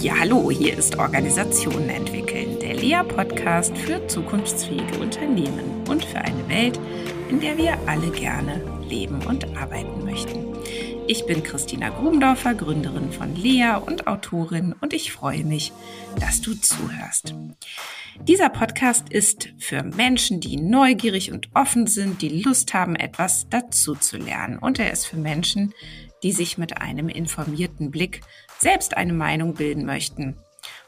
Ja, hallo, hier ist Organisationen entwickeln, der Lea-Podcast für zukunftsfähige Unternehmen und für eine Welt, in der wir alle gerne leben und arbeiten möchten. Ich bin Christina Grubendorfer, Gründerin von Lea und Autorin und ich freue mich, dass du zuhörst. Dieser Podcast ist für Menschen, die neugierig und offen sind, die Lust haben, etwas dazu zu lernen. Und er ist für Menschen, die sich mit einem informierten Blick selbst eine Meinung bilden möchten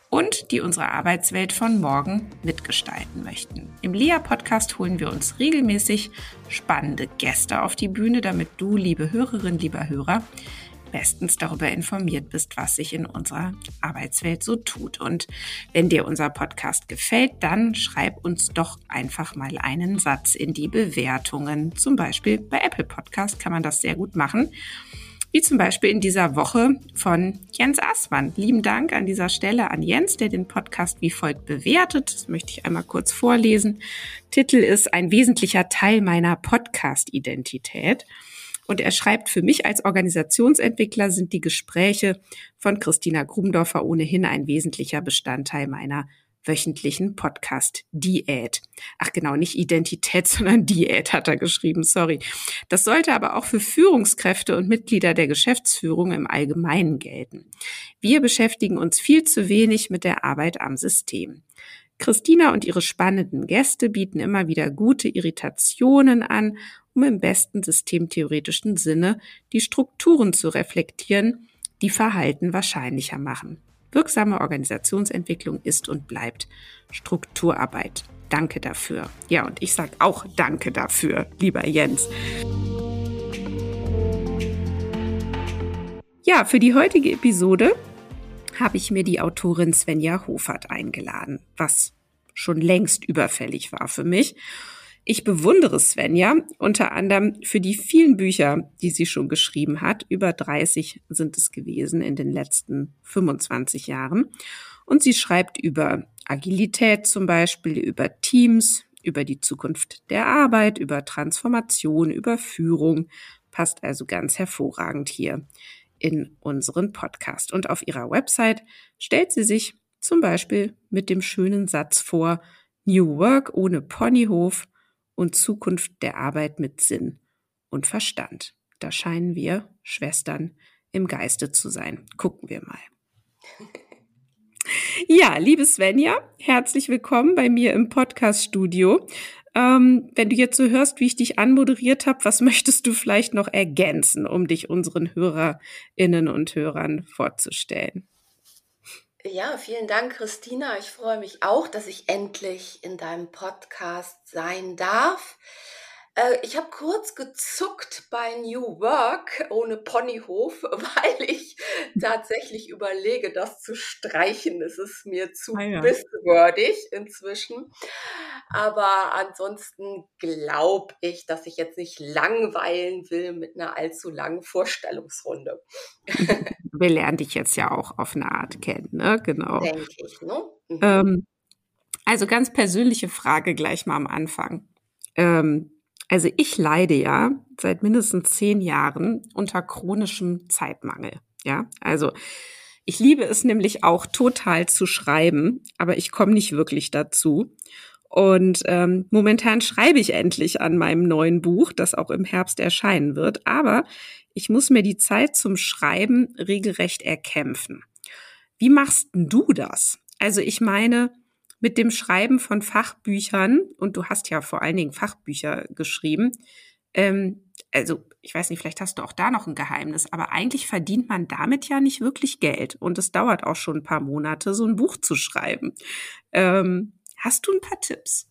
und die unsere Arbeitswelt von morgen mitgestalten möchten. Im Lea-Podcast holen wir uns regelmäßig spannende Gäste auf die Bühne, damit du, liebe Hörerin, lieber Hörer, bestens darüber informiert bist, was sich in unserer Arbeitswelt so tut. Und wenn dir unser Podcast gefällt, dann schreib uns doch einfach mal einen Satz in die Bewertungen. Zum Beispiel bei Apple Podcast kann man das sehr gut machen wie zum Beispiel in dieser Woche von Jens Assmann. Lieben Dank an dieser Stelle an Jens, der den Podcast wie folgt bewertet. Das möchte ich einmal kurz vorlesen. Titel ist ein wesentlicher Teil meiner Podcast-Identität. Und er schreibt, für mich als Organisationsentwickler sind die Gespräche von Christina Grubendorfer ohnehin ein wesentlicher Bestandteil meiner wöchentlichen Podcast Diät. Ach genau, nicht Identität, sondern Diät hat er geschrieben, sorry. Das sollte aber auch für Führungskräfte und Mitglieder der Geschäftsführung im Allgemeinen gelten. Wir beschäftigen uns viel zu wenig mit der Arbeit am System. Christina und ihre spannenden Gäste bieten immer wieder gute Irritationen an, um im besten systemtheoretischen Sinne die Strukturen zu reflektieren, die Verhalten wahrscheinlicher machen. Wirksame Organisationsentwicklung ist und bleibt Strukturarbeit. Danke dafür. Ja, und ich sage auch Danke dafür, lieber Jens. Ja, für die heutige Episode habe ich mir die Autorin Svenja Hofert eingeladen, was schon längst überfällig war für mich. Ich bewundere Svenja unter anderem für die vielen Bücher, die sie schon geschrieben hat. Über 30 sind es gewesen in den letzten 25 Jahren. Und sie schreibt über Agilität zum Beispiel, über Teams, über die Zukunft der Arbeit, über Transformation, über Führung. Passt also ganz hervorragend hier in unseren Podcast. Und auf ihrer Website stellt sie sich zum Beispiel mit dem schönen Satz vor, New Work ohne Ponyhof und Zukunft der Arbeit mit Sinn und Verstand. Da scheinen wir Schwestern im Geiste zu sein. Gucken wir mal. Ja, liebe Svenja, herzlich willkommen bei mir im Podcast-Studio. Ähm, wenn du jetzt so hörst, wie ich dich anmoderiert habe, was möchtest du vielleicht noch ergänzen, um dich unseren Hörerinnen und Hörern vorzustellen? Ja, vielen Dank, Christina. Ich freue mich auch, dass ich endlich in deinem Podcast sein darf. Äh, ich habe kurz gezuckt bei New Work ohne Ponyhof, weil ich tatsächlich überlege, das zu streichen. Es ist mir zu ah ja. buzzwordig inzwischen. Aber ansonsten glaube ich, dass ich jetzt nicht langweilen will mit einer allzu langen Vorstellungsrunde. Wir lernen dich jetzt ja auch auf eine Art kennen, ne? Genau. Denke ich, ne? Mhm. Ähm, also ganz persönliche Frage gleich mal am Anfang. Ähm, also ich leide ja seit mindestens zehn Jahren unter chronischem Zeitmangel. Ja, also ich liebe es nämlich auch total zu schreiben, aber ich komme nicht wirklich dazu. Und ähm, momentan schreibe ich endlich an meinem neuen Buch, das auch im Herbst erscheinen wird. Aber ich muss mir die Zeit zum Schreiben regelrecht erkämpfen. Wie machst denn du das? Also ich meine, mit dem Schreiben von Fachbüchern, und du hast ja vor allen Dingen Fachbücher geschrieben, ähm, also ich weiß nicht, vielleicht hast du auch da noch ein Geheimnis, aber eigentlich verdient man damit ja nicht wirklich Geld. Und es dauert auch schon ein paar Monate, so ein Buch zu schreiben. Ähm, hast du ein paar Tipps?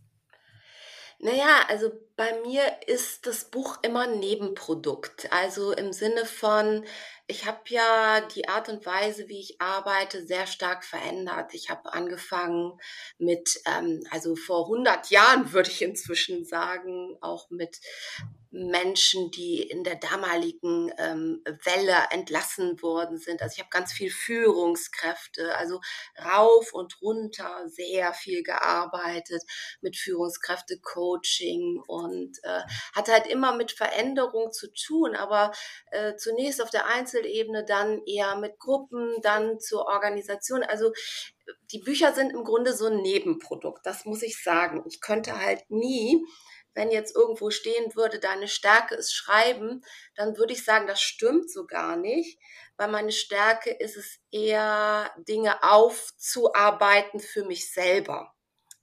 Naja, also bei mir ist das Buch immer ein Nebenprodukt. Also im Sinne von, ich habe ja die Art und Weise, wie ich arbeite, sehr stark verändert. Ich habe angefangen mit, ähm, also vor 100 Jahren würde ich inzwischen sagen, auch mit Menschen, die in der damaligen ähm, Welle entlassen worden sind. Also ich habe ganz viel Führungskräfte, also rauf und runter sehr viel gearbeitet mit Führungskräfte-Coaching und und äh, hat halt immer mit Veränderung zu tun, aber äh, zunächst auf der Einzelebene, dann eher mit Gruppen, dann zur Organisation. Also die Bücher sind im Grunde so ein Nebenprodukt, das muss ich sagen. Ich könnte halt nie wenn jetzt irgendwo stehen würde, deine Stärke ist Schreiben, dann würde ich sagen, das stimmt so gar nicht, weil meine Stärke ist es eher, Dinge aufzuarbeiten für mich selber.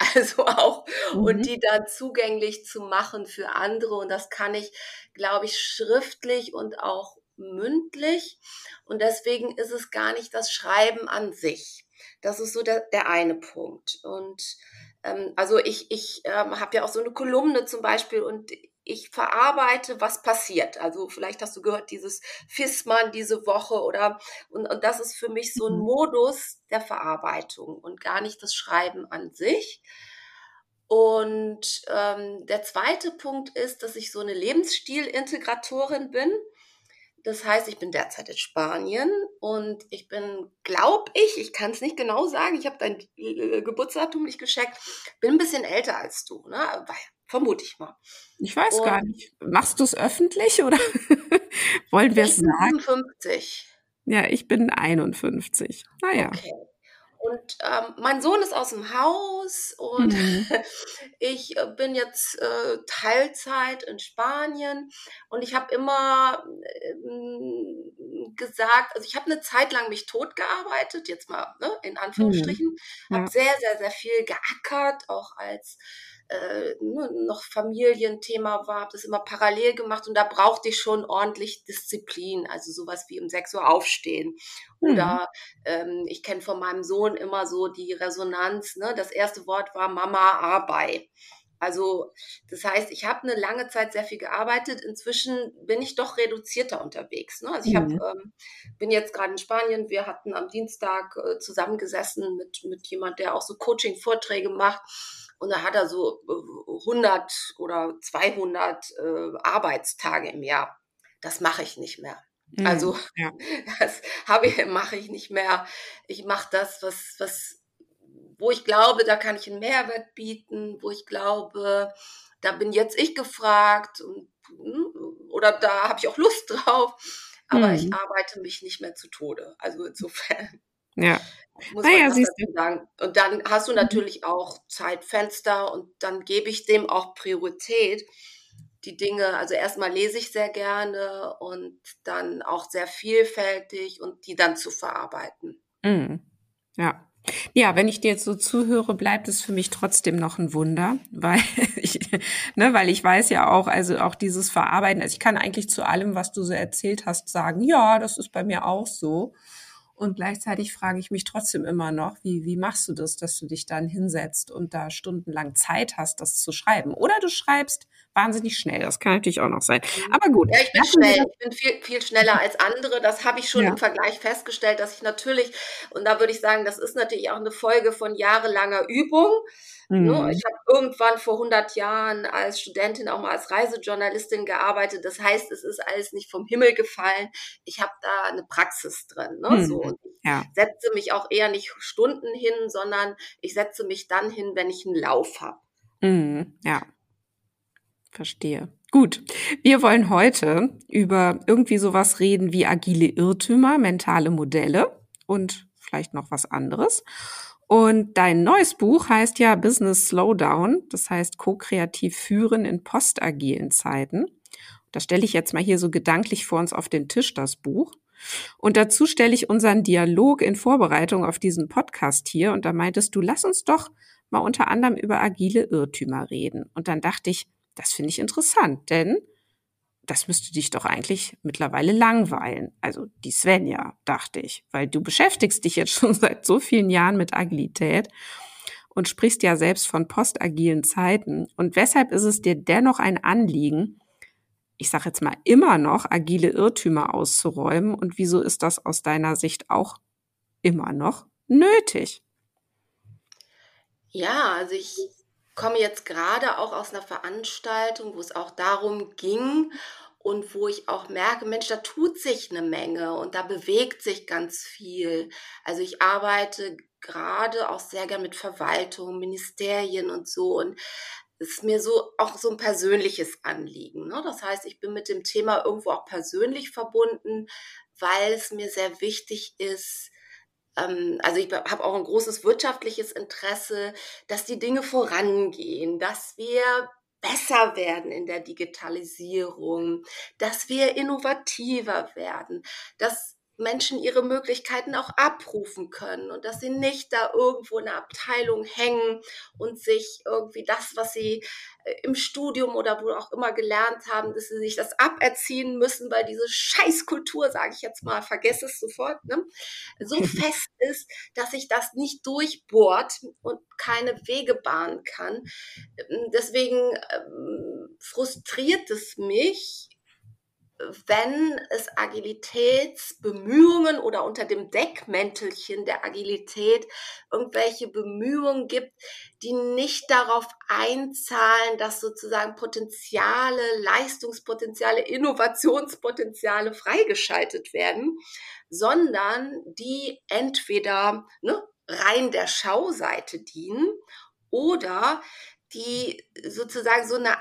Also auch, mhm. und die dann zugänglich zu machen für andere. Und das kann ich, glaube ich, schriftlich und auch mündlich. Und deswegen ist es gar nicht das Schreiben an sich. Das ist so der, der eine Punkt. Und ähm, also ich, ich ähm, habe ja auch so eine Kolumne zum Beispiel und ich verarbeite, was passiert. Also vielleicht hast du gehört, dieses Fissmann diese Woche oder und, und das ist für mich so ein mhm. Modus der Verarbeitung und gar nicht das Schreiben an sich. Und ähm, der zweite Punkt ist, dass ich so eine Lebensstilintegratorin bin. Das heißt, ich bin derzeit in Spanien und ich bin, glaube ich, ich kann es nicht genau sagen, ich habe dein äh, Geburtsdatum nicht gescheckt, bin ein bisschen älter als du, ne? Vermute ich mal. Ich weiß und gar nicht. Machst du es öffentlich oder wollen wir es sagen? 55. Ja, ich bin 51. Naja. Okay. Und ähm, mein Sohn ist aus dem Haus und mhm. ich äh, bin jetzt äh, Teilzeit in Spanien und ich habe immer äh, gesagt, also ich habe eine Zeit lang mich totgearbeitet, jetzt mal ne, in Anführungsstrichen, mhm. ja. habe sehr, sehr, sehr viel geackert, auch als äh, ne, noch Familienthema war, habe das immer parallel gemacht und da brauchte ich schon ordentlich Disziplin, also sowas wie um 6 Uhr aufstehen. Mhm. Oder ähm, ich kenne von meinem Sohn immer so die Resonanz, ne? das erste Wort war Mama Arbeit. Also das heißt, ich habe eine lange Zeit sehr viel gearbeitet. Inzwischen bin ich doch reduzierter unterwegs. Ne? Also ich hab, mhm. ähm, bin jetzt gerade in Spanien. Wir hatten am Dienstag äh, zusammengesessen mit, mit jemand, der auch so Coaching-Vorträge macht. Und da hat er so 100 äh, oder 200 äh, Arbeitstage im Jahr. Das mache ich nicht mehr. Mhm, also ja. das habe ich, mache ich nicht mehr. Ich mache das, was, was, wo ich glaube, da kann ich einen Mehrwert bieten, wo ich glaube, da bin jetzt ich gefragt und, hm, oder da habe ich auch Lust drauf. Aber mhm. ich arbeite mich nicht mehr zu Tode. Also insofern. Ja. Muss naja, siehst du. Sagen. Und dann hast du mhm. natürlich auch Zeitfenster und dann gebe ich dem auch Priorität. Die Dinge, also erstmal lese ich sehr gerne und dann auch sehr vielfältig und die dann zu verarbeiten. Mhm. Ja. Ja, wenn ich dir jetzt so zuhöre, bleibt es für mich trotzdem noch ein Wunder, weil ich, ne, weil ich weiß ja auch, also auch dieses Verarbeiten, also ich kann eigentlich zu allem, was du so erzählt hast, sagen, ja, das ist bei mir auch so. Und gleichzeitig frage ich mich trotzdem immer noch, wie, wie machst du das, dass du dich dann hinsetzt und da stundenlang Zeit hast, das zu schreiben? Oder du schreibst wahnsinnig schnell. Das kann natürlich auch noch sein. Mhm. Aber gut. Ja, ich bin schnell. Ich bin viel, viel schneller als andere. Das habe ich schon ja. im Vergleich festgestellt, dass ich natürlich, und da würde ich sagen, das ist natürlich auch eine Folge von jahrelanger Übung. Ne? Mhm. Ich habe irgendwann vor 100 Jahren als Studentin auch mal als Reisejournalistin gearbeitet. Das heißt, es ist alles nicht vom Himmel gefallen. Ich habe da eine Praxis drin. Ne? Mhm. So, und ich ja. setze mich auch eher nicht Stunden hin, sondern ich setze mich dann hin, wenn ich einen Lauf habe. Mhm. Ja, verstehe. Gut, wir wollen heute über irgendwie sowas reden wie agile Irrtümer, mentale Modelle und vielleicht noch was anderes. Und dein neues Buch heißt ja Business Slowdown, das heißt ko-kreativ führen in postagilen Zeiten. Das stelle ich jetzt mal hier so gedanklich vor uns auf den Tisch, das Buch. Und dazu stelle ich unseren Dialog in Vorbereitung auf diesen Podcast hier. Und da meintest du, lass uns doch mal unter anderem über agile Irrtümer reden. Und dann dachte ich, das finde ich interessant, denn das müsste dich doch eigentlich mittlerweile langweilen. Also die Svenja, dachte ich, weil du beschäftigst dich jetzt schon seit so vielen Jahren mit Agilität und sprichst ja selbst von postagilen Zeiten. Und weshalb ist es dir dennoch ein Anliegen, ich sage jetzt mal immer noch, agile Irrtümer auszuräumen? Und wieso ist das aus deiner Sicht auch immer noch nötig? Ja, also ich komme jetzt gerade auch aus einer Veranstaltung, wo es auch darum ging und wo ich auch merke, Mensch, da tut sich eine Menge und da bewegt sich ganz viel. Also ich arbeite gerade auch sehr gern mit Verwaltung, Ministerien und so und ist mir so auch so ein persönliches Anliegen. Ne? Das heißt, ich bin mit dem Thema irgendwo auch persönlich verbunden, weil es mir sehr wichtig ist, also ich habe auch ein großes wirtschaftliches Interesse, dass die Dinge vorangehen, dass wir besser werden in der Digitalisierung, dass wir innovativer werden, dass Menschen ihre Möglichkeiten auch abrufen können und dass sie nicht da irgendwo in einer Abteilung hängen und sich irgendwie das, was sie äh, im Studium oder wo auch immer gelernt haben, dass sie sich das aberziehen müssen, weil diese Scheißkultur, sage ich jetzt mal, vergesse es sofort, ne, so fest ist, dass sich das nicht durchbohrt und keine Wege bahnen kann. Deswegen ähm, frustriert es mich, wenn es Agilitätsbemühungen oder unter dem Deckmäntelchen der Agilität irgendwelche Bemühungen gibt, die nicht darauf einzahlen, dass sozusagen Potenziale, Leistungspotenziale, Innovationspotenziale freigeschaltet werden, sondern die entweder ne, rein der Schauseite dienen oder die sozusagen so eine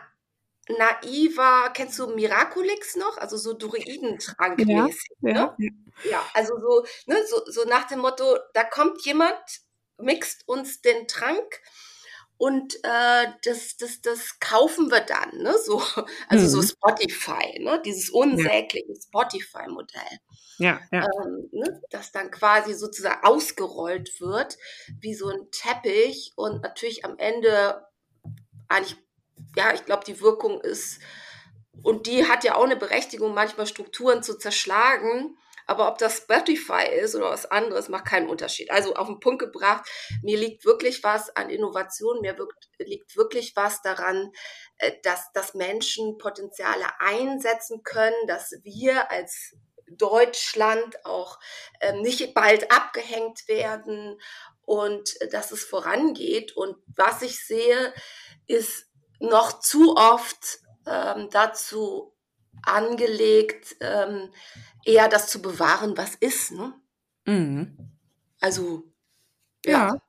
naiver, kennst du Miraculix noch? Also so Druidentrank-mäßig. Ja, ne? ja. ja, also so, ne, so, so nach dem Motto, da kommt jemand, mixt uns den Trank und äh, das, das, das kaufen wir dann, ne? So, also mhm. so Spotify, ne? Dieses unsägliche ja. Spotify-Modell. Ja, ja. Ähm, ne? Das dann quasi sozusagen ausgerollt wird, wie so ein Teppich und natürlich am Ende eigentlich ja, ich glaube, die Wirkung ist, und die hat ja auch eine Berechtigung, manchmal Strukturen zu zerschlagen. Aber ob das Spotify ist oder was anderes, macht keinen Unterschied. Also auf den Punkt gebracht, mir liegt wirklich was an Innovation, mir liegt wirklich was daran, äh, dass, dass Menschen Potenziale einsetzen können, dass wir als Deutschland auch ähm, nicht bald abgehängt werden und dass es vorangeht. Und was ich sehe, ist noch zu oft ähm, dazu angelegt, ähm, eher das zu bewahren, was ist. Ne? Mhm. Also, ja. ja.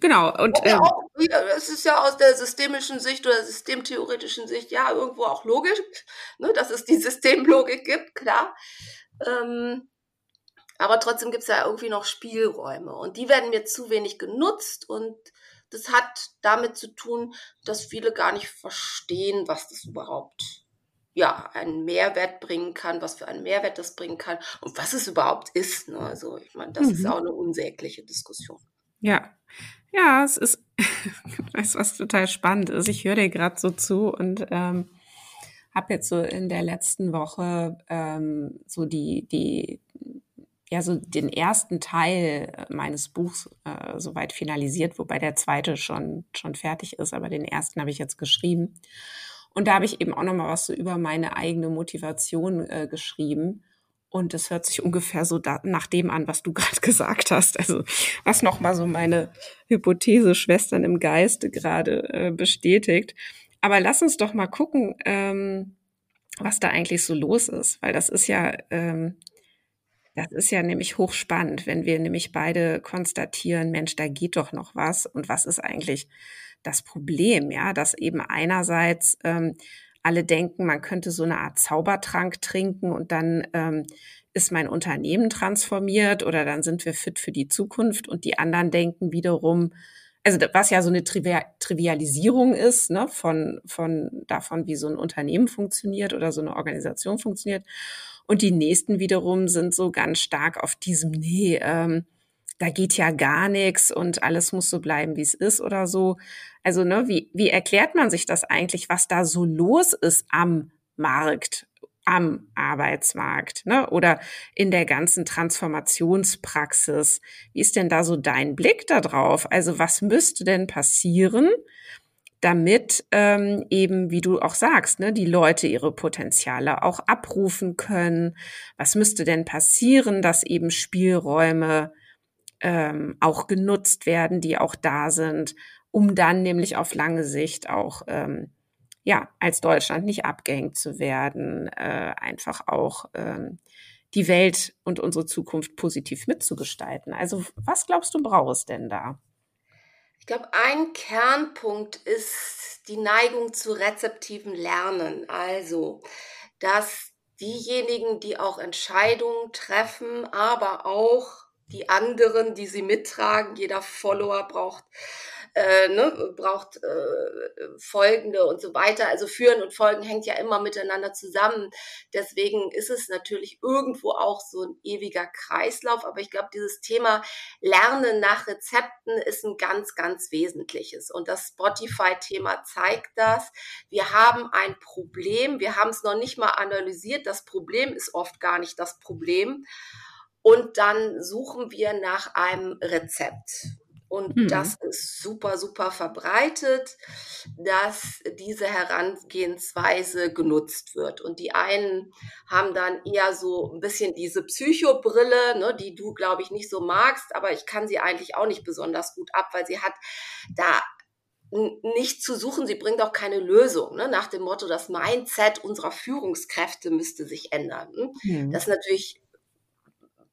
Genau. Und ja, ähm, es ist ja aus der systemischen Sicht oder systemtheoretischen Sicht ja irgendwo auch logisch, ne, dass es die Systemlogik gibt, klar. Ähm, aber trotzdem gibt es ja irgendwie noch Spielräume und die werden mir zu wenig genutzt und das hat damit zu tun, dass viele gar nicht verstehen, was das überhaupt ja, einen Mehrwert bringen kann, was für einen Mehrwert das bringen kann und was es überhaupt ist. Ne? Also ich meine, das mhm. ist auch eine unsägliche Diskussion. Ja, ja, es ist, weißt was total spannend ist. Ich höre dir gerade so zu und ähm, habe jetzt so in der letzten Woche ähm, so die die ja so den ersten Teil äh, meines Buchs äh, soweit finalisiert, wobei der zweite schon schon fertig ist, aber den ersten habe ich jetzt geschrieben. Und da habe ich eben auch noch mal was so über meine eigene Motivation äh, geschrieben. Und das hört sich ungefähr so da, nach dem an, was du gerade gesagt hast. Also was noch mal so meine Hypothese Schwestern im Geiste gerade äh, bestätigt. Aber lass uns doch mal gucken, ähm, was da eigentlich so los ist, weil das ist ja ähm, das ist ja nämlich hochspannend, wenn wir nämlich beide konstatieren, Mensch, da geht doch noch was. Und was ist eigentlich das Problem? Ja, dass eben einerseits ähm, alle denken, man könnte so eine Art Zaubertrank trinken und dann ähm, ist mein Unternehmen transformiert oder dann sind wir fit für die Zukunft und die anderen denken wiederum, also was ja so eine Trivialisierung ist, ne, von, von davon, wie so ein Unternehmen funktioniert oder so eine Organisation funktioniert. Und die nächsten wiederum sind so ganz stark auf diesem, nee, ähm, da geht ja gar nichts und alles muss so bleiben, wie es ist oder so. Also, ne, wie, wie erklärt man sich das eigentlich, was da so los ist am Markt, am Arbeitsmarkt, ne? Oder in der ganzen Transformationspraxis? Wie ist denn da so dein Blick da drauf? Also, was müsste denn passieren, damit ähm, eben, wie du auch sagst, ne, die Leute ihre Potenziale auch abrufen können. Was müsste denn passieren, dass eben Spielräume ähm, auch genutzt werden, die auch da sind, um dann nämlich auf lange Sicht auch ähm, ja als Deutschland nicht abgehängt zu werden, äh, einfach auch ähm, die Welt und unsere Zukunft positiv mitzugestalten. Also was glaubst du brauchst denn da? Ich glaube, ein Kernpunkt ist die Neigung zu rezeptiven Lernen. Also, dass diejenigen, die auch Entscheidungen treffen, aber auch die anderen, die sie mittragen, jeder Follower braucht äh, ne, braucht äh, folgende und so weiter. Also führen und folgen hängt ja immer miteinander zusammen. Deswegen ist es natürlich irgendwo auch so ein ewiger Kreislauf. Aber ich glaube, dieses Thema Lernen nach Rezepten ist ein ganz, ganz wesentliches. Und das Spotify-Thema zeigt das. Wir haben ein Problem. Wir haben es noch nicht mal analysiert. Das Problem ist oft gar nicht das Problem. Und dann suchen wir nach einem Rezept. Und mhm. das ist super, super verbreitet, dass diese Herangehensweise genutzt wird. Und die einen haben dann eher so ein bisschen diese Psychobrille, ne, die du, glaube ich, nicht so magst, aber ich kann sie eigentlich auch nicht besonders gut ab, weil sie hat da nicht zu suchen, sie bringt auch keine Lösung, ne? nach dem Motto, das Mindset unserer Führungskräfte müsste sich ändern. Mhm. Das ist natürlich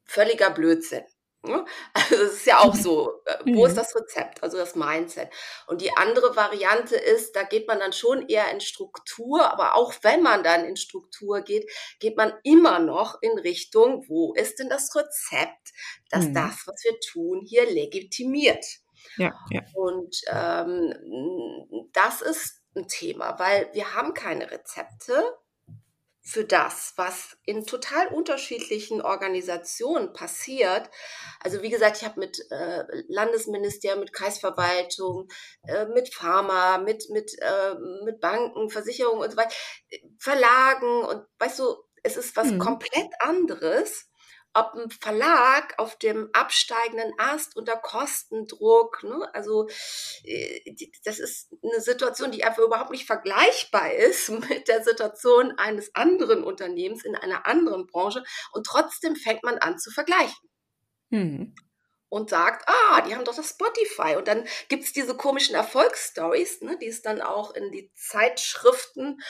völliger Blödsinn. Ne? Also es ist ja auch so, äh, wo ist mhm. das Rezept, also das Mindset. Und die andere Variante ist, da geht man dann schon eher in Struktur, aber auch wenn man dann in Struktur geht, geht man immer noch in Richtung, wo ist denn das Rezept, dass mhm. das, was wir tun, hier legitimiert. Ja, ja. Und ähm, das ist ein Thema, weil wir haben keine Rezepte für das, was in total unterschiedlichen Organisationen passiert. Also wie gesagt, ich habe mit äh, Landesministerium, mit Kreisverwaltung, äh, mit Pharma, mit mit äh, mit Banken, Versicherungen und so weiter, Verlagen und weißt du, es ist was mhm. komplett anderes ob ein Verlag auf dem absteigenden Ast unter Kostendruck, ne, also äh, das ist eine Situation, die einfach überhaupt nicht vergleichbar ist mit der Situation eines anderen Unternehmens in einer anderen Branche und trotzdem fängt man an zu vergleichen. Mhm und sagt, ah, die haben doch das Spotify. Und dann gibt's diese komischen Erfolgsstories, ne, die es dann auch in die Zeitschriften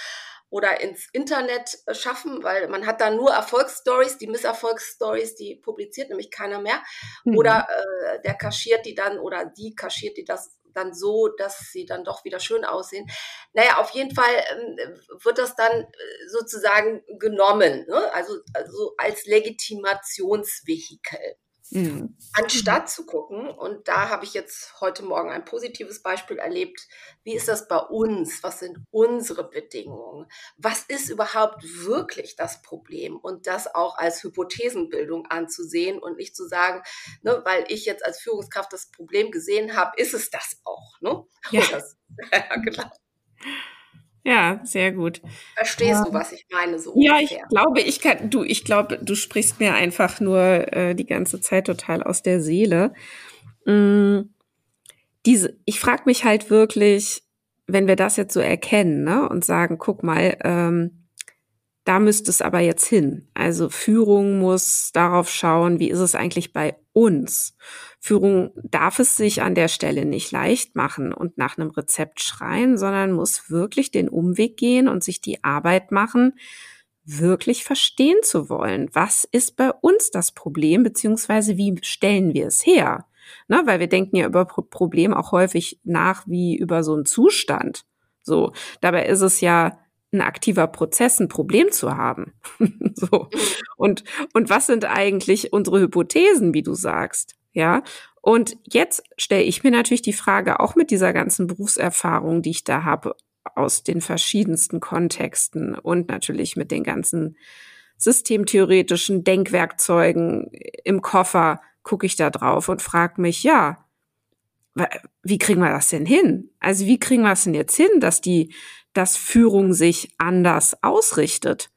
oder ins Internet äh, schaffen, weil man hat da nur Erfolgsstories, die Misserfolgsstories, die publiziert nämlich keiner mehr. Mhm. Oder äh, der kaschiert die dann oder die kaschiert die das dann so, dass sie dann doch wieder schön aussehen. Naja, auf jeden Fall äh, wird das dann äh, sozusagen genommen, ne? also, also als Legitimationsvehikel. Mhm. Anstatt zu gucken, und da habe ich jetzt heute Morgen ein positives Beispiel erlebt, wie ist das bei uns? Was sind unsere Bedingungen? Was ist überhaupt wirklich das Problem? Und das auch als Hypothesenbildung anzusehen und nicht zu sagen, ne, weil ich jetzt als Führungskraft das Problem gesehen habe, ist es das auch. Ne? Ja. Das, ja, genau. Ja, sehr gut. Verstehst ja. du, was ich meine? So ja, ungefähr? ich glaube, ich kann, du, ich glaube, du sprichst mir einfach nur äh, die ganze Zeit total aus der Seele. Mm, diese, ich frage mich halt wirklich, wenn wir das jetzt so erkennen, ne, und sagen, guck mal, ähm, da müsste es aber jetzt hin. Also Führung muss darauf schauen, wie ist es eigentlich bei uns. Führung darf es sich an der Stelle nicht leicht machen und nach einem Rezept schreien, sondern muss wirklich den Umweg gehen und sich die Arbeit machen, wirklich verstehen zu wollen. Was ist bei uns das Problem, beziehungsweise wie stellen wir es her? Na, weil wir denken ja über Problem auch häufig nach wie über so einen Zustand. So, dabei ist es ja ein aktiver Prozess, ein Problem zu haben. so. Und, und was sind eigentlich unsere Hypothesen, wie du sagst? Ja. Und jetzt stelle ich mir natürlich die Frage, auch mit dieser ganzen Berufserfahrung, die ich da habe, aus den verschiedensten Kontexten und natürlich mit den ganzen systemtheoretischen Denkwerkzeugen im Koffer, gucke ich da drauf und frage mich, ja, wie kriegen wir das denn hin? Also wie kriegen wir es denn jetzt hin, dass die dass Führung sich anders ausrichtet.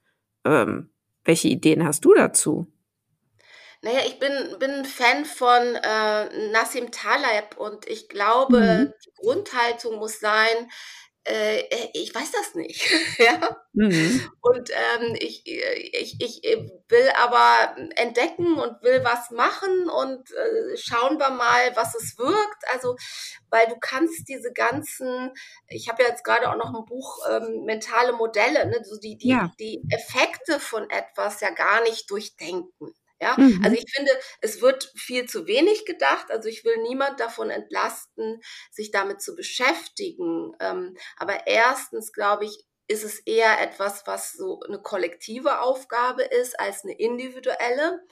Ähm, welche Ideen hast du dazu? Naja, ich bin, bin Fan von äh, Nassim Taleb und ich glaube, mhm. die Grundhaltung muss sein, ich weiß das nicht. ja? Mhm. Und ähm, ich, ich, ich will aber entdecken und will was machen und äh, schauen wir mal, was es wirkt. Also, weil du kannst diese ganzen, ich habe ja jetzt gerade auch noch ein Buch ähm, mentale Modelle, ne? so die, die, ja. die Effekte von etwas ja gar nicht durchdenken. Ja, mhm. also ich finde, es wird viel zu wenig gedacht. Also ich will niemand davon entlasten, sich damit zu beschäftigen. Ähm, aber erstens glaube ich, ist es eher etwas, was so eine kollektive Aufgabe ist als eine individuelle.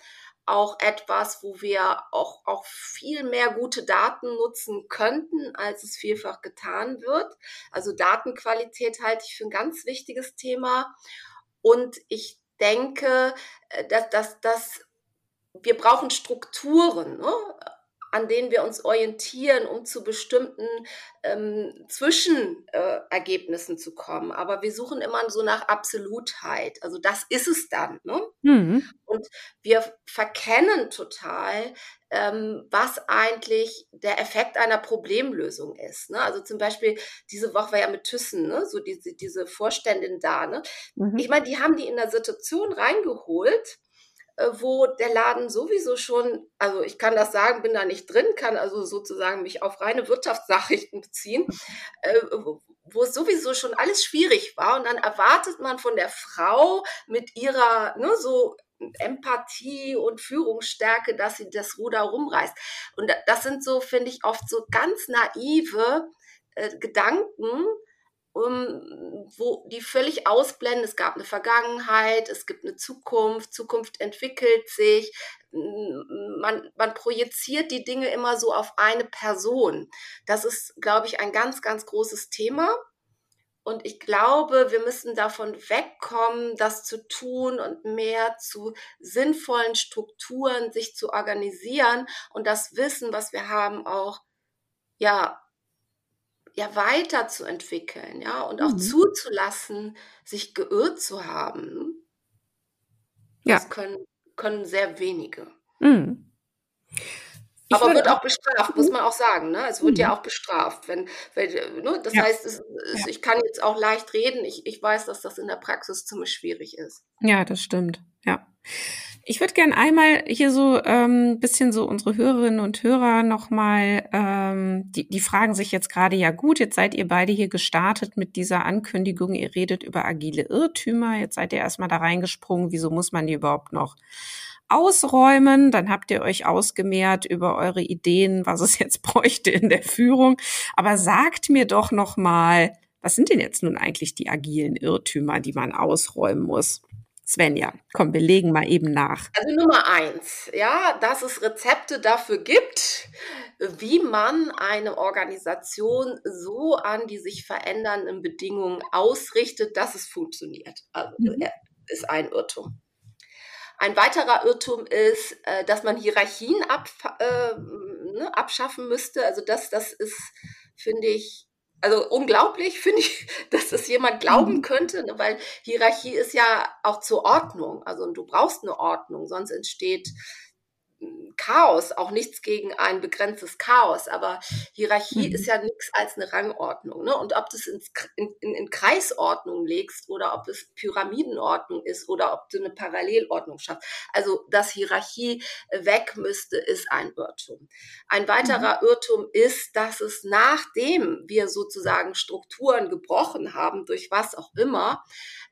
Auch etwas, wo wir auch, auch viel mehr gute Daten nutzen könnten, als es vielfach getan wird. Also Datenqualität halte ich für ein ganz wichtiges Thema. Und ich denke, äh, dass, dass, dass wir brauchen Strukturen. Ne? an denen wir uns orientieren, um zu bestimmten ähm, Zwischenergebnissen äh, zu kommen. Aber wir suchen immer so nach Absolutheit. Also das ist es dann. Ne? Mhm. Und wir verkennen total, ähm, was eigentlich der Effekt einer Problemlösung ist. Ne? Also zum Beispiel diese Woche war ja mit Thyssen, ne? so diese, diese Vorständin da. Ne? Mhm. Ich meine, die haben die in der Situation reingeholt, wo der Laden sowieso schon, also ich kann das sagen, bin da nicht drin, kann also sozusagen mich auf reine Wirtschaftsnachrichten beziehen, äh, wo es sowieso schon alles schwierig war. Und dann erwartet man von der Frau mit ihrer, ne, so Empathie und Führungsstärke, dass sie das Ruder rumreißt. Und das sind so, finde ich, oft so ganz naive äh, Gedanken, um, wo die völlig ausblenden, es gab eine Vergangenheit, es gibt eine Zukunft, Zukunft entwickelt sich, man, man projiziert die Dinge immer so auf eine Person. Das ist, glaube ich, ein ganz, ganz großes Thema. Und ich glaube, wir müssen davon wegkommen, das zu tun und mehr zu sinnvollen Strukturen sich zu organisieren und das Wissen, was wir haben, auch ja ja weiterzuentwickeln, ja, und auch mhm. zuzulassen, sich geirrt zu haben. Ja. Das können, können sehr wenige. Mhm. Aber wird auch bestraft, muss man auch sagen. Ne? Es wird mhm. ja auch bestraft. Wenn, wenn ne? Das ja. heißt, es, es, ich kann jetzt auch leicht reden. Ich, ich weiß, dass das in der Praxis ziemlich schwierig ist. Ja, das stimmt. Ja. Ich würde gern einmal hier so ähm, bisschen so unsere Hörerinnen und Hörer nochmal, ähm, die, die fragen sich jetzt gerade, ja gut, jetzt seid ihr beide hier gestartet mit dieser Ankündigung, ihr redet über agile Irrtümer, jetzt seid ihr erstmal da reingesprungen, wieso muss man die überhaupt noch ausräumen? Dann habt ihr euch ausgemehrt über eure Ideen, was es jetzt bräuchte in der Führung. Aber sagt mir doch nochmal, was sind denn jetzt nun eigentlich die agilen Irrtümer, die man ausräumen muss? Svenja, komm, wir legen mal eben nach. Also Nummer eins, ja, dass es Rezepte dafür gibt, wie man eine Organisation so an die sich verändernden Bedingungen ausrichtet, dass es funktioniert. Also mhm. ist ein Irrtum. Ein weiterer Irrtum ist, äh, dass man Hierarchien ab, äh, ne, abschaffen müsste. Also das, das ist, finde ich, also unglaublich finde ich, dass das jemand glauben mhm. könnte, ne? weil Hierarchie ist ja auch zur Ordnung. Also du brauchst eine Ordnung, sonst entsteht Chaos, auch nichts gegen ein begrenztes Chaos, aber Hierarchie mhm. ist ja nichts als eine Rangordnung. Ne? Und ob du es in, in, in Kreisordnung legst oder ob es Pyramidenordnung ist oder ob du eine Parallelordnung schaffst. Also, dass Hierarchie weg müsste, ist ein Irrtum. Ein weiterer mhm. Irrtum ist, dass es nachdem wir sozusagen Strukturen gebrochen haben, durch was auch immer,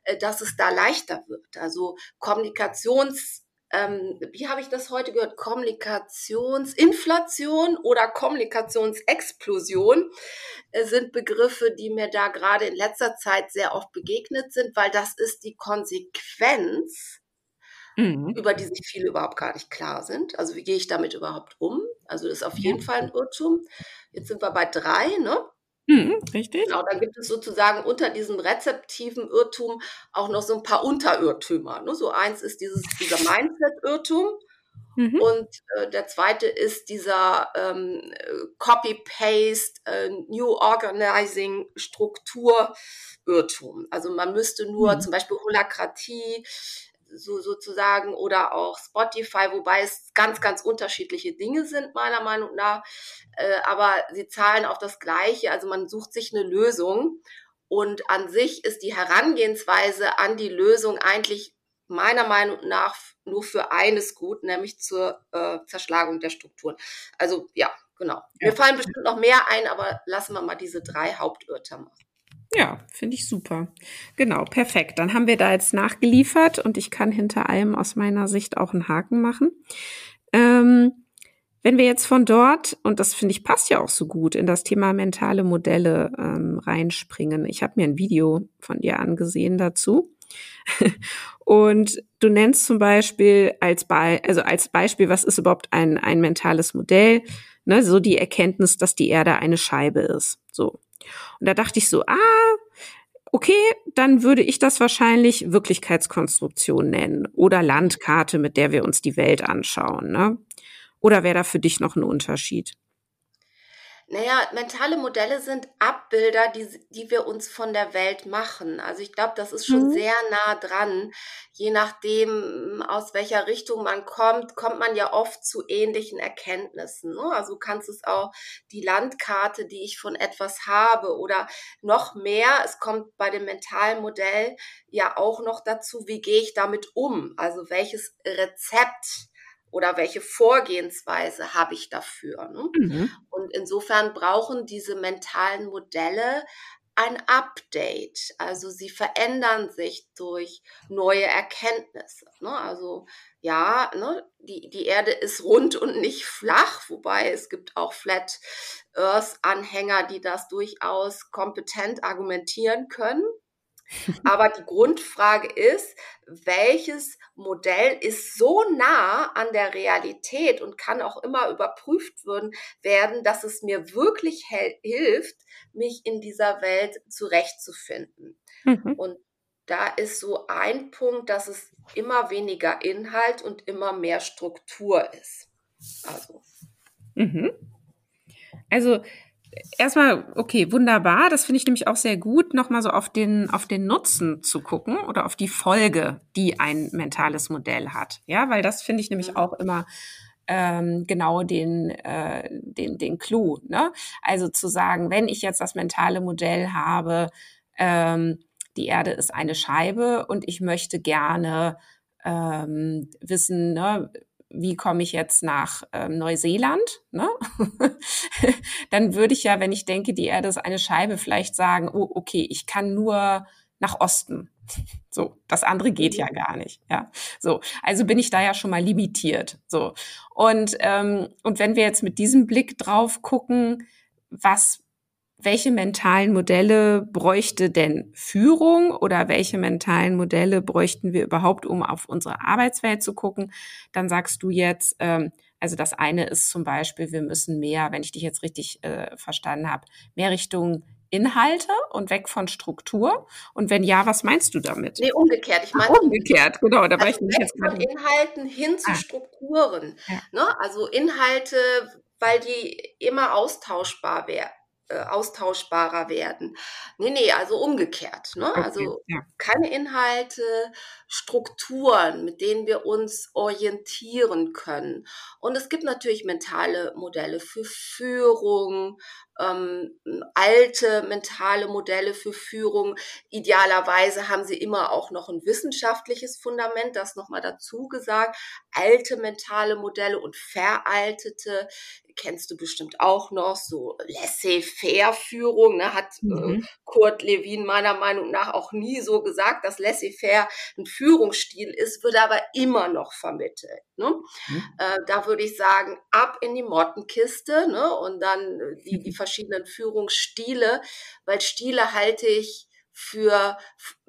äh, dass es da leichter wird. Also Kommunikations ähm, wie habe ich das heute gehört? Kommunikationsinflation oder Kommunikationsexplosion äh, sind Begriffe, die mir da gerade in letzter Zeit sehr oft begegnet sind, weil das ist die Konsequenz, mhm. über die sich viele überhaupt gar nicht klar sind. Also wie gehe ich damit überhaupt um? Also das ist auf jeden Fall ein Irrtum. Jetzt sind wir bei drei, ne? Mhm, richtig. Genau, dann gibt es sozusagen unter diesem rezeptiven Irrtum auch noch so ein paar Unterirrtümer. Ne? So eins ist dieses, dieser Mindset-Irrtum. Mhm. Und äh, der zweite ist dieser ähm, Copy-Paste, äh, New Organizing Struktur Irrtum. Also man müsste nur mhm. zum Beispiel Holakratie so sozusagen oder auch Spotify, wobei es ganz, ganz unterschiedliche Dinge sind, meiner Meinung nach. Äh, aber sie zahlen auf das Gleiche. Also man sucht sich eine Lösung. Und an sich ist die Herangehensweise an die Lösung eigentlich meiner Meinung nach nur für eines gut, nämlich zur äh, Zerschlagung der Strukturen. Also ja, genau. Ja. Mir fallen bestimmt noch mehr ein, aber lassen wir mal diese drei Hauptirrtümer. Ja, finde ich super. Genau, perfekt. Dann haben wir da jetzt nachgeliefert und ich kann hinter allem aus meiner Sicht auch einen Haken machen. Ähm, wenn wir jetzt von dort, und das finde ich passt ja auch so gut, in das Thema mentale Modelle ähm, reinspringen. Ich habe mir ein Video von dir angesehen dazu. und du nennst zum Beispiel als, Be also als Beispiel, was ist überhaupt ein, ein mentales Modell? Ne, so die Erkenntnis, dass die Erde eine Scheibe ist. So. Und da dachte ich so, ah, okay, dann würde ich das wahrscheinlich Wirklichkeitskonstruktion nennen oder Landkarte, mit der wir uns die Welt anschauen. Ne? Oder wäre da für dich noch ein Unterschied? Naja, mentale Modelle sind Abbilder, die, die wir uns von der Welt machen. Also ich glaube, das ist schon mhm. sehr nah dran. Je nachdem, aus welcher Richtung man kommt, kommt man ja oft zu ähnlichen Erkenntnissen. Ne? Also du kannst es auch die Landkarte, die ich von etwas habe oder noch mehr. Es kommt bei dem mentalen Modell ja auch noch dazu, wie gehe ich damit um? Also welches Rezept oder welche Vorgehensweise habe ich dafür. Ne? Mhm. Und insofern brauchen diese mentalen Modelle ein Update. Also sie verändern sich durch neue Erkenntnisse. Ne? Also ja, ne, die, die Erde ist rund und nicht flach, wobei es gibt auch Flat Earth-Anhänger, die das durchaus kompetent argumentieren können. Aber die Grundfrage ist, welches Modell ist so nah an der Realität und kann auch immer überprüft werden, dass es mir wirklich hilft, mich in dieser Welt zurechtzufinden. Mhm. Und da ist so ein Punkt, dass es immer weniger Inhalt und immer mehr Struktur ist. Also. Mhm. Also erstmal, okay, wunderbar. Das finde ich nämlich auch sehr gut, nochmal so auf den, auf den Nutzen zu gucken oder auf die Folge, die ein mentales Modell hat. Ja, weil das finde ich nämlich mhm. auch immer ähm, genau den, äh, den, den Clou. Ne? Also zu sagen, wenn ich jetzt das mentale Modell habe, ähm, die Erde ist eine Scheibe und ich möchte gerne ähm, wissen, ne, wie komme ich jetzt nach ähm, Neuseeland? Ne? Dann würde ich ja, wenn ich denke, die Erde ist eine Scheibe, vielleicht sagen, oh, okay, ich kann nur nach Osten. So, das andere geht ja gar nicht. Ja, so, also bin ich da ja schon mal limitiert. So und ähm, und wenn wir jetzt mit diesem Blick drauf gucken, was welche mentalen Modelle bräuchte denn Führung oder welche mentalen Modelle bräuchten wir überhaupt, um auf unsere Arbeitswelt zu gucken, dann sagst du jetzt, ähm, also das eine ist zum Beispiel, wir müssen mehr, wenn ich dich jetzt richtig äh, verstanden habe, mehr Richtung Inhalte und weg von Struktur? Und wenn ja, was meinst du damit? Nee, umgekehrt. Ich meine, umgekehrt, genau. Da war also ich jetzt von Inhalten hin zu ah. Strukturen. Ja. Ne? Also Inhalte, weil die immer austauschbar wären äh, austauschbarer werden. Nee, nee, also umgekehrt. Ne? Okay, also ja. keine Inhalte, Strukturen, mit denen wir uns orientieren können. Und es gibt natürlich mentale Modelle für Führung, ähm, alte mentale Modelle für Führung. Idealerweise haben sie immer auch noch ein wissenschaftliches Fundament, das nochmal dazu gesagt. Alte mentale Modelle und veraltete kennst du bestimmt auch noch, so Laissez-faire-Führung, ne, hat äh, mhm. äh, Kurt Lewin meiner Meinung nach auch nie so gesagt, dass Laissez-faire ein Führungsstil ist, wird aber immer noch vermittelt. Ne? Mhm. Äh, da würde ich sagen, ab in die Mottenkiste ne? und dann äh, die, die verschiedenen Führungsstile, weil Stile halte ich für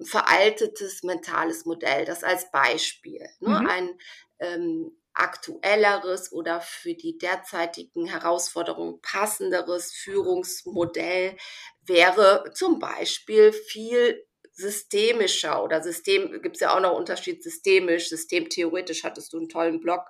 veraltetes mentales Modell. Das als Beispiel. Ne? Mhm. Ein ähm, aktuelleres oder für die derzeitigen Herausforderungen passenderes Führungsmodell wäre zum Beispiel viel systemischer oder System, gibt es ja auch noch Unterschied systemisch, systemtheoretisch hattest du einen tollen Blog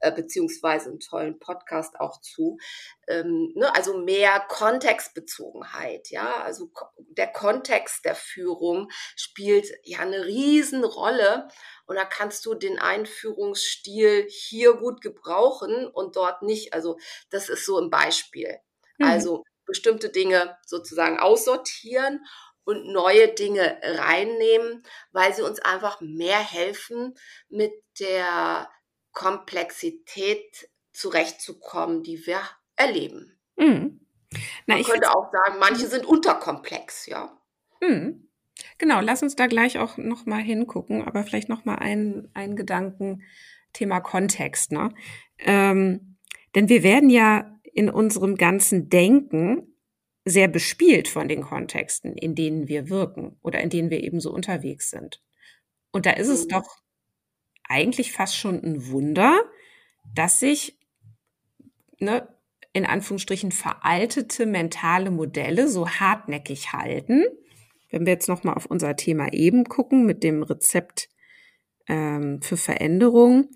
äh, beziehungsweise einen tollen Podcast auch zu. Ähm, ne, also mehr Kontextbezogenheit, ja, also der Kontext der Führung spielt ja eine Riesenrolle und da kannst du den Einführungsstil hier gut gebrauchen und dort nicht. Also das ist so ein Beispiel. Mhm. Also bestimmte Dinge sozusagen aussortieren und neue Dinge reinnehmen, weil sie uns einfach mehr helfen, mit der Komplexität zurechtzukommen, die wir erleben. Mhm. Na, Man könnte auch sagen, manche sind unterkomplex, ja. Hm. Genau, lass uns da gleich auch noch mal hingucken, aber vielleicht noch mal ein, ein Gedanken, Thema Kontext. Ne? Ähm, denn wir werden ja in unserem ganzen Denken sehr bespielt von den Kontexten, in denen wir wirken oder in denen wir eben so unterwegs sind. Und da ist es mhm. doch eigentlich fast schon ein Wunder, dass sich ne, in Anführungsstrichen veraltete mentale Modelle so hartnäckig halten. Wenn wir jetzt noch mal auf unser Thema eben gucken mit dem Rezept ähm, für Veränderung,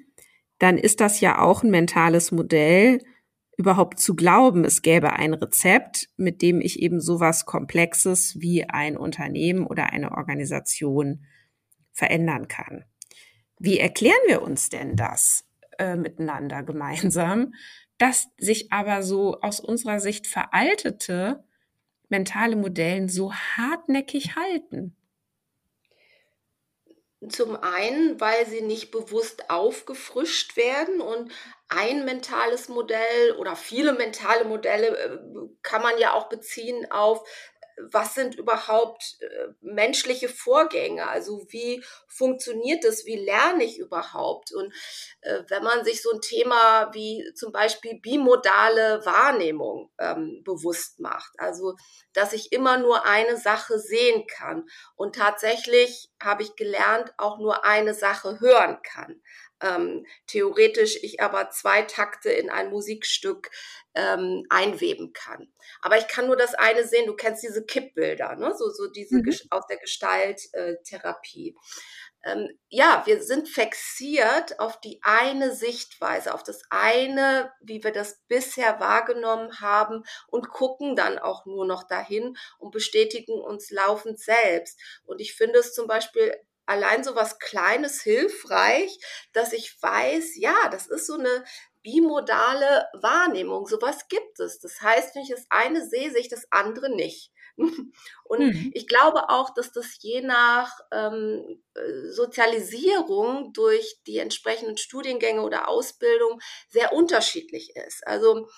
dann ist das ja auch ein mentales Modell, überhaupt zu glauben, es gäbe ein Rezept, mit dem ich eben sowas Komplexes wie ein Unternehmen oder eine Organisation verändern kann. Wie erklären wir uns denn das äh, miteinander gemeinsam, dass sich aber so aus unserer Sicht veraltete mentale Modellen so hartnäckig halten? Zum einen, weil sie nicht bewusst aufgefrischt werden und ein mentales Modell oder viele mentale Modelle äh, kann man ja auch beziehen auf was sind überhaupt äh, menschliche Vorgänge? Also wie funktioniert das? Wie lerne ich überhaupt? Und äh, wenn man sich so ein Thema wie zum Beispiel bimodale Wahrnehmung ähm, bewusst macht, also dass ich immer nur eine Sache sehen kann und tatsächlich habe ich gelernt, auch nur eine Sache hören kann ähm, theoretisch ich aber zwei Takte in ein Musikstück ähm, einweben kann. Aber ich kann nur das eine sehen, du kennst diese Kippbilder, ne? so, so diese mhm. aus der Gestalttherapie. Äh, ähm, ja, wir sind fixiert auf die eine Sichtweise, auf das eine, wie wir das bisher wahrgenommen haben und gucken dann auch nur noch dahin und bestätigen uns laufend selbst. Und ich finde es zum Beispiel allein so was Kleines hilfreich, dass ich weiß, ja, das ist so eine bimodale Wahrnehmung. Sowas gibt es. Das heißt, wenn ich das eine sehe, sehe ich das andere nicht. Und mhm. ich glaube auch, dass das je nach ähm, Sozialisierung durch die entsprechenden Studiengänge oder Ausbildung sehr unterschiedlich ist. Also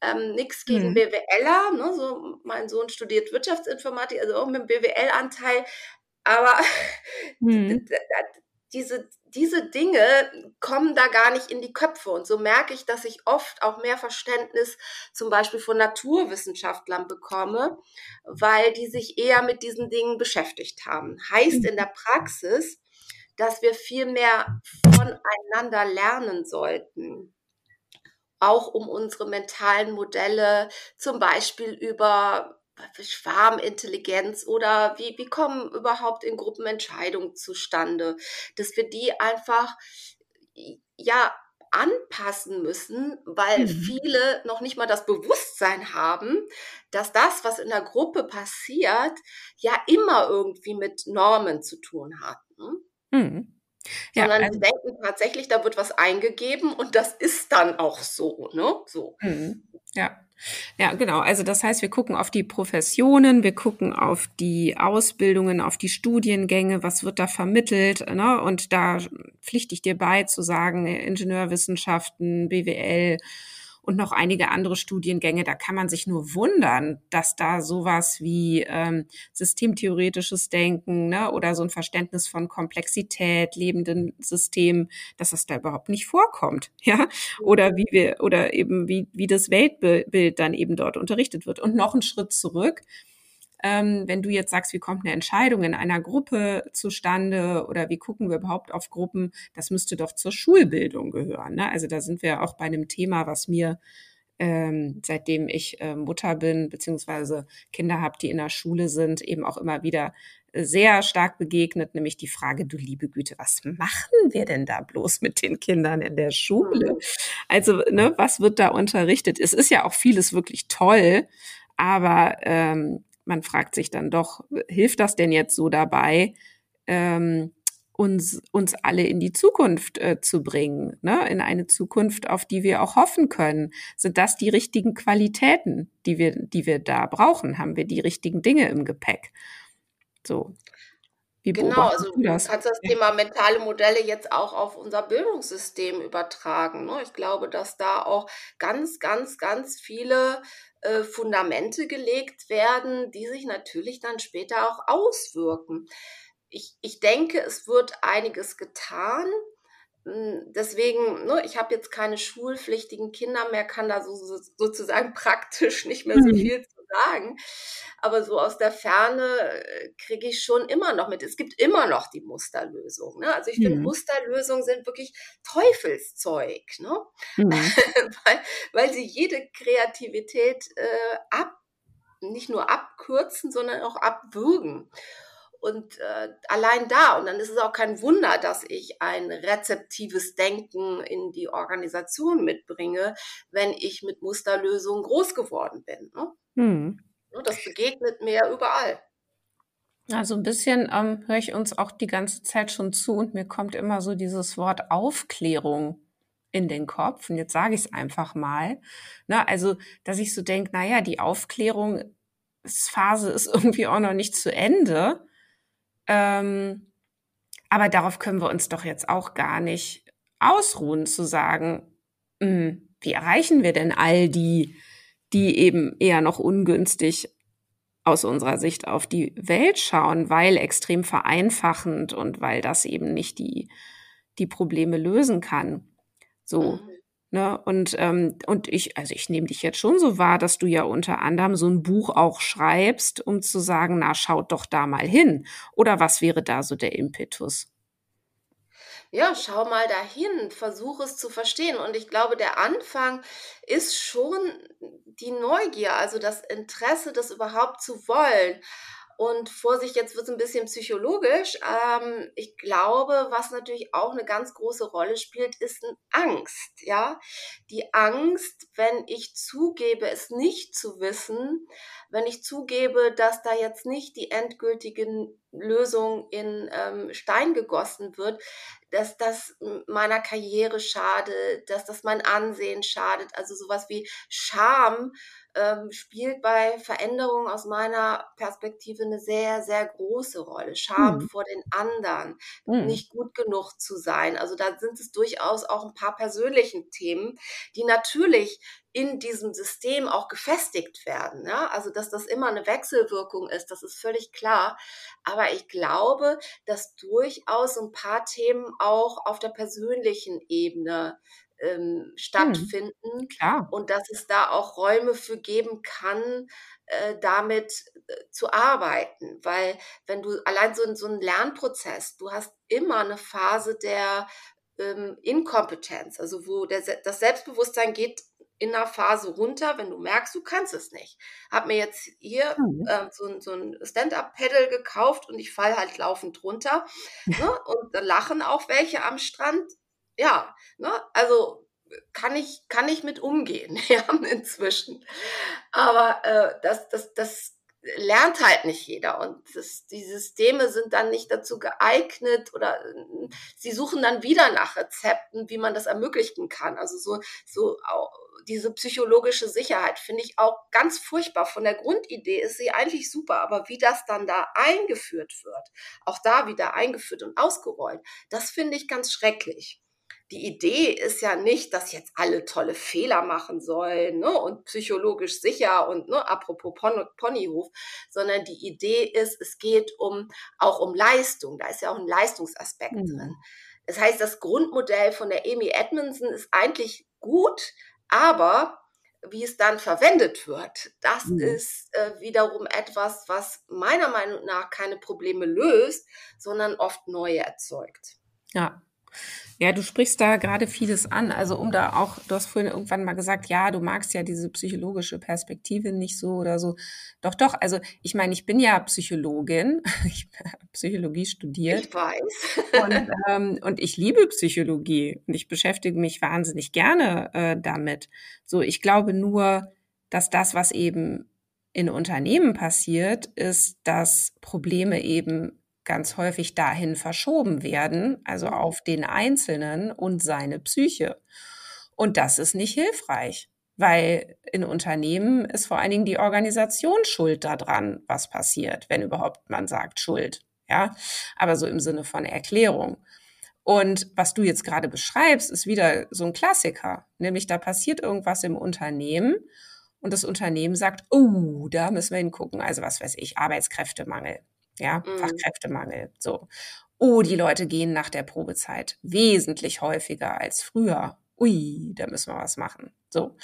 ähm, nichts gegen mhm. BWLer. Ne? So, mein Sohn studiert Wirtschaftsinformatik, also auch mit dem BWL-Anteil. Aber mhm. diese, diese Dinge kommen da gar nicht in die Köpfe. Und so merke ich, dass ich oft auch mehr Verständnis zum Beispiel von Naturwissenschaftlern bekomme, weil die sich eher mit diesen Dingen beschäftigt haben. Heißt in der Praxis, dass wir viel mehr voneinander lernen sollten auch um unsere mentalen Modelle zum Beispiel über Schwarmintelligenz oder wie, wie kommen überhaupt in Gruppen Entscheidungen zustande, dass wir die einfach, ja, anpassen müssen, weil mhm. viele noch nicht mal das Bewusstsein haben, dass das, was in der Gruppe passiert, ja immer irgendwie mit Normen zu tun hat. Ne? Mhm. Ja, Sondern also, sie denken tatsächlich, da wird was eingegeben und das ist dann auch so, ne? So. Mhm. Ja. Ja, genau. Also das heißt, wir gucken auf die Professionen, wir gucken auf die Ausbildungen, auf die Studiengänge, was wird da vermittelt. Ne? Und da pflichte ich dir bei zu sagen, Ingenieurwissenschaften, BWL, und noch einige andere Studiengänge. Da kann man sich nur wundern, dass da sowas wie ähm, systemtheoretisches Denken ne, oder so ein Verständnis von Komplexität, lebenden Systemen, dass das da überhaupt nicht vorkommt, ja, oder wie wir oder eben wie wie das Weltbild dann eben dort unterrichtet wird. Und noch einen Schritt zurück ähm, wenn du jetzt sagst, wie kommt eine Entscheidung in einer Gruppe zustande oder wie gucken wir überhaupt auf Gruppen, das müsste doch zur Schulbildung gehören. Ne? Also da sind wir auch bei einem Thema, was mir ähm, seitdem ich äh, Mutter bin, beziehungsweise Kinder habe, die in der Schule sind, eben auch immer wieder sehr stark begegnet, nämlich die Frage, du liebe Güte, was machen wir denn da bloß mit den Kindern in der Schule? Also, ne, was wird da unterrichtet? Es ist ja auch vieles wirklich toll, aber ähm, man fragt sich dann doch, hilft das denn jetzt so dabei, ähm, uns, uns alle in die Zukunft äh, zu bringen, ne? in eine Zukunft, auf die wir auch hoffen können. Sind das die richtigen Qualitäten, die wir, die wir da brauchen? Haben wir die richtigen Dinge im Gepäck? So. Wie genau, also du das? kannst das Thema mentale Modelle jetzt auch auf unser Bildungssystem übertragen. Ne? Ich glaube, dass da auch ganz, ganz, ganz viele äh, Fundamente gelegt werden, die sich natürlich dann später auch auswirken. Ich, ich denke, es wird einiges getan. Hm, deswegen, ne, ich habe jetzt keine schulpflichtigen Kinder mehr, kann da so, so, sozusagen praktisch nicht mehr so mhm. viel zu sagen. Aber so aus der Ferne äh, kriege ich schon immer noch mit. Es gibt immer noch die Musterlösung. Ne? Also ich mhm. finde, Musterlösungen sind wirklich Teufelszeug, ne? Mhm. weil, weil sie jede Kreativität äh, ab, nicht nur abkürzen, sondern auch abwürgen. Und äh, allein da, und dann ist es auch kein Wunder, dass ich ein rezeptives Denken in die Organisation mitbringe, wenn ich mit Musterlösungen groß geworden bin. Ne? Hm. Das begegnet mir überall. Also ein bisschen ähm, höre ich uns auch die ganze Zeit schon zu und mir kommt immer so dieses Wort Aufklärung in den Kopf. Und jetzt sage ich es einfach mal. Ne? also, dass ich so denke, naja, die Aufklärungsphase ist irgendwie auch noch nicht zu Ende. Ähm, aber darauf können wir uns doch jetzt auch gar nicht ausruhen, zu sagen, mh, hm, wie erreichen wir denn all die, die eben eher noch ungünstig aus unserer Sicht auf die Welt schauen, weil extrem vereinfachend und weil das eben nicht die, die Probleme lösen kann. So. Ne? Und, ähm, und ich, also ich nehme dich jetzt schon so wahr, dass du ja unter anderem so ein Buch auch schreibst, um zu sagen, na, schaut doch da mal hin. Oder was wäre da so der Impetus? Ja, schau mal dahin, versuch es zu verstehen. Und ich glaube, der Anfang ist schon die Neugier, also das Interesse, das überhaupt zu wollen. Und Vorsicht, jetzt wird es ein bisschen psychologisch. Ähm, ich glaube, was natürlich auch eine ganz große Rolle spielt, ist Angst. Ja, die Angst, wenn ich zugebe, es nicht zu wissen, wenn ich zugebe, dass da jetzt nicht die endgültige Lösung in ähm, Stein gegossen wird, dass das meiner Karriere schadet, dass das mein Ansehen schadet. Also sowas wie Scham ähm, spielt bei Veränderungen aus meiner Perspektive eine sehr, sehr große Rolle. Scham mhm. vor den anderen, mhm. nicht gut genug zu sein. Also da sind es durchaus auch ein paar persönlichen Themen, die natürlich in diesem System auch gefestigt werden. Ja? Also, dass das immer eine Wechselwirkung ist, das ist völlig klar. Aber ich glaube, dass durchaus ein paar Themen auch auf der persönlichen Ebene ähm, hm, stattfinden hm, und dass es da auch Räume für geben kann, äh, damit äh, zu arbeiten. Weil wenn du allein so, so ein Lernprozess, du hast immer eine Phase der ähm, Inkompetenz, also wo der, das Selbstbewusstsein geht in einer Phase runter, wenn du merkst, du kannst es nicht. Hab mir jetzt hier mhm. äh, so, so ein Stand-up-Pedal gekauft und ich fall halt laufend runter. ne? Und da lachen auch welche am Strand. Ja, ne? also kann ich, kann ich mit umgehen, ja, inzwischen. Aber äh, das, das, das lernt halt nicht jeder und das, die Systeme sind dann nicht dazu geeignet oder sie suchen dann wieder nach Rezepten, wie man das ermöglichen kann. Also so, so diese psychologische Sicherheit finde ich auch ganz furchtbar. Von der Grundidee ist sie eigentlich super, aber wie das dann da eingeführt wird, auch da wieder eingeführt und ausgerollt, das finde ich ganz schrecklich die Idee ist ja nicht, dass jetzt alle tolle Fehler machen sollen ne, und psychologisch sicher und ne, apropos Pon Ponyhof, sondern die Idee ist, es geht um auch um Leistung. Da ist ja auch ein Leistungsaspekt mhm. drin. Das heißt, das Grundmodell von der Amy Edmondson ist eigentlich gut, aber wie es dann verwendet wird, das mhm. ist äh, wiederum etwas, was meiner Meinung nach keine Probleme löst, sondern oft neue erzeugt. Ja, ja, du sprichst da gerade vieles an. Also um da auch, du hast vorhin irgendwann mal gesagt, ja, du magst ja diese psychologische Perspektive nicht so oder so. Doch, doch. Also ich meine, ich bin ja Psychologin. Ich habe Psychologie studiert. Ich weiß. Und, ähm, und ich liebe Psychologie und ich beschäftige mich wahnsinnig gerne äh, damit. So, ich glaube nur, dass das, was eben in Unternehmen passiert, ist, dass Probleme eben ganz häufig dahin verschoben werden, also mhm. auf den Einzelnen und seine Psyche. Und das ist nicht hilfreich, weil in Unternehmen ist vor allen Dingen die Organisation schuld daran, was passiert, wenn überhaupt man sagt Schuld. Ja, aber so im Sinne von Erklärung. Und was du jetzt gerade beschreibst, ist wieder so ein Klassiker, nämlich da passiert irgendwas im Unternehmen und das Unternehmen sagt, oh, da müssen wir hingucken. Also was weiß ich, Arbeitskräftemangel, ja, mhm. Fachkräftemangel, so. Oh, die Leute gehen nach der Probezeit wesentlich häufiger als früher. Ui, da müssen wir was machen. So.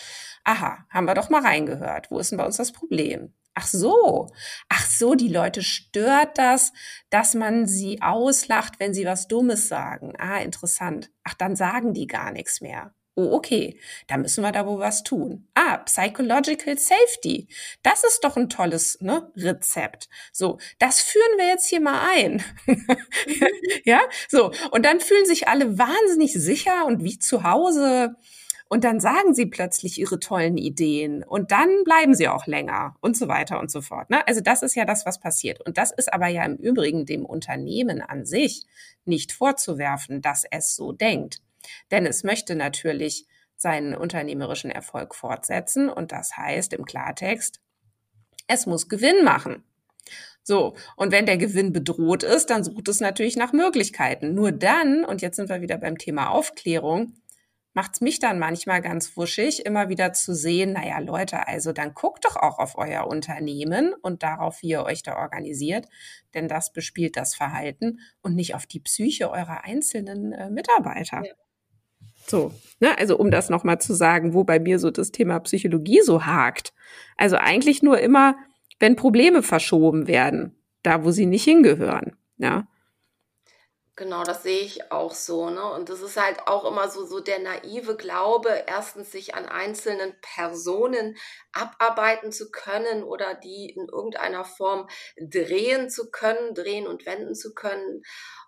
Aha, haben wir doch mal reingehört. Wo ist denn bei uns das Problem? Ach so, ach so, die Leute stört das, dass man sie auslacht, wenn sie was Dummes sagen. Ah, interessant. Ach, dann sagen die gar nichts mehr. Oh, okay, da müssen wir da wohl was tun. Ah, Psychological Safety. Das ist doch ein tolles ne, Rezept. So, das führen wir jetzt hier mal ein. ja, so. Und dann fühlen sich alle wahnsinnig sicher und wie zu Hause. Und dann sagen sie plötzlich ihre tollen Ideen und dann bleiben sie auch länger und so weiter und so fort. Ne? Also das ist ja das, was passiert. Und das ist aber ja im Übrigen dem Unternehmen an sich nicht vorzuwerfen, dass es so denkt. Denn es möchte natürlich seinen unternehmerischen Erfolg fortsetzen und das heißt im Klartext, es muss Gewinn machen. So, und wenn der Gewinn bedroht ist, dann sucht es natürlich nach Möglichkeiten. Nur dann, und jetzt sind wir wieder beim Thema Aufklärung, macht es mich dann manchmal ganz wuschig, immer wieder zu sehen, naja Leute, also dann guckt doch auch auf euer Unternehmen und darauf, wie ihr euch da organisiert, denn das bespielt das Verhalten und nicht auf die Psyche eurer einzelnen äh, Mitarbeiter. Ja. So, ne? also um das nochmal zu sagen, wo bei mir so das Thema Psychologie so hakt. Also eigentlich nur immer, wenn Probleme verschoben werden, da wo sie nicht hingehören. Ja. Genau, das sehe ich auch so, ne? Und das ist halt auch immer so, so der naive Glaube, erstens sich an einzelnen Personen abarbeiten zu können oder die in irgendeiner Form drehen zu können, drehen und wenden zu können.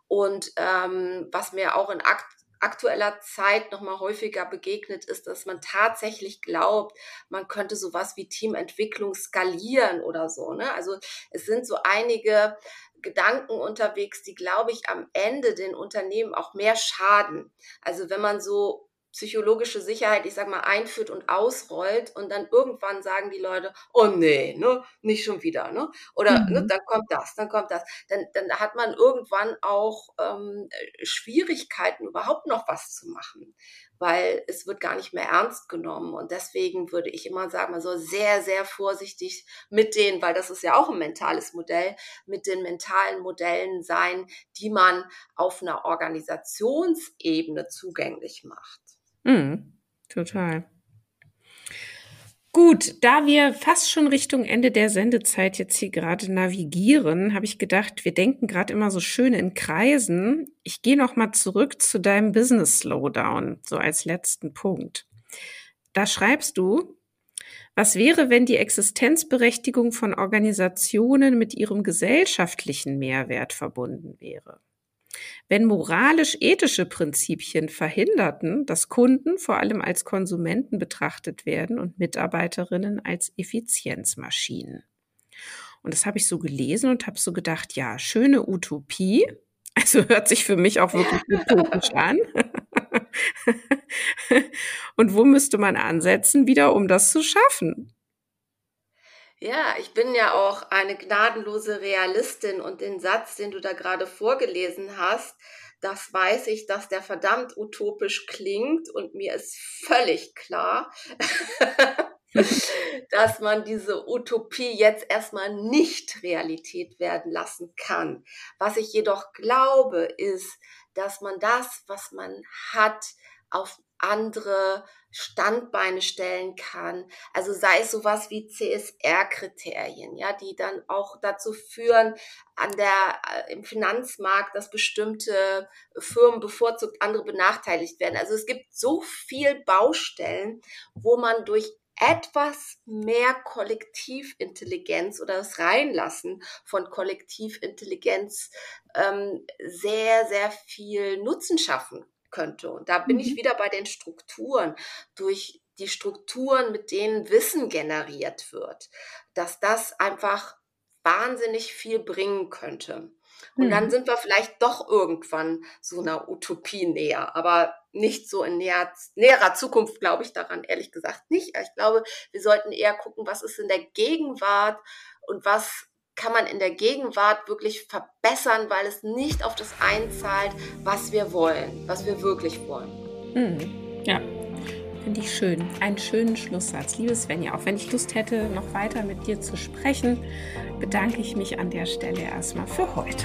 Und ähm, was mir auch in Akt aktueller Zeit noch mal häufiger begegnet ist, dass man tatsächlich glaubt, man könnte sowas wie Teamentwicklung skalieren oder so. Ne? Also es sind so einige Gedanken unterwegs, die, glaube ich, am Ende den Unternehmen auch mehr schaden. Also wenn man so psychologische Sicherheit, ich sag mal, einführt und ausrollt und dann irgendwann sagen die Leute, oh nee, ne, nicht schon wieder, ne? Oder ne, mhm. ne, dann kommt das, dann kommt das. Dann, dann hat man irgendwann auch ähm, Schwierigkeiten, überhaupt noch was zu machen, weil es wird gar nicht mehr ernst genommen. Und deswegen würde ich immer sagen, man soll sehr, sehr vorsichtig mit den, weil das ist ja auch ein mentales Modell, mit den mentalen Modellen sein, die man auf einer Organisationsebene zugänglich macht. Mhm, total. Gut, da wir fast schon Richtung Ende der Sendezeit jetzt hier gerade navigieren, habe ich gedacht, wir denken gerade immer so schön in Kreisen. Ich gehe noch mal zurück zu deinem Business Slowdown, so als letzten Punkt. Da schreibst du, was wäre, wenn die Existenzberechtigung von Organisationen mit ihrem gesellschaftlichen Mehrwert verbunden wäre? Wenn moralisch-ethische Prinzipien verhinderten, dass Kunden vor allem als Konsumenten betrachtet werden und Mitarbeiterinnen als Effizienzmaschinen. Und das habe ich so gelesen und habe so gedacht, ja, schöne Utopie. Also hört sich für mich auch wirklich utopisch an. und wo müsste man ansetzen, wieder um das zu schaffen? Ja, ich bin ja auch eine gnadenlose Realistin und den Satz, den du da gerade vorgelesen hast, das weiß ich, dass der verdammt utopisch klingt und mir ist völlig klar, dass man diese Utopie jetzt erstmal nicht Realität werden lassen kann. Was ich jedoch glaube, ist, dass man das, was man hat, auf andere Standbeine stellen kann. Also sei es sowas wie CSR-Kriterien, ja, die dann auch dazu führen, an der, äh, im Finanzmarkt, dass bestimmte Firmen bevorzugt andere benachteiligt werden. Also es gibt so viel Baustellen, wo man durch etwas mehr Kollektivintelligenz oder das Reinlassen von Kollektivintelligenz ähm, sehr, sehr viel Nutzen schaffen könnte. Und da bin mhm. ich wieder bei den Strukturen. Durch die Strukturen, mit denen Wissen generiert wird, dass das einfach wahnsinnig viel bringen könnte. Und mhm. dann sind wir vielleicht doch irgendwann so einer Utopie näher, aber nicht so in näher, näherer Zukunft, glaube ich daran ehrlich gesagt nicht. Ich glaube, wir sollten eher gucken, was ist in der Gegenwart und was kann man in der Gegenwart wirklich verbessern, weil es nicht auf das einzahlt, was wir wollen, was wir wirklich wollen. Mhm. Ja, finde ich schön. Einen schönen Schlusssatz. Liebe Svenja, auch wenn ich Lust hätte, noch weiter mit dir zu sprechen, bedanke ich mich an der Stelle erstmal für heute.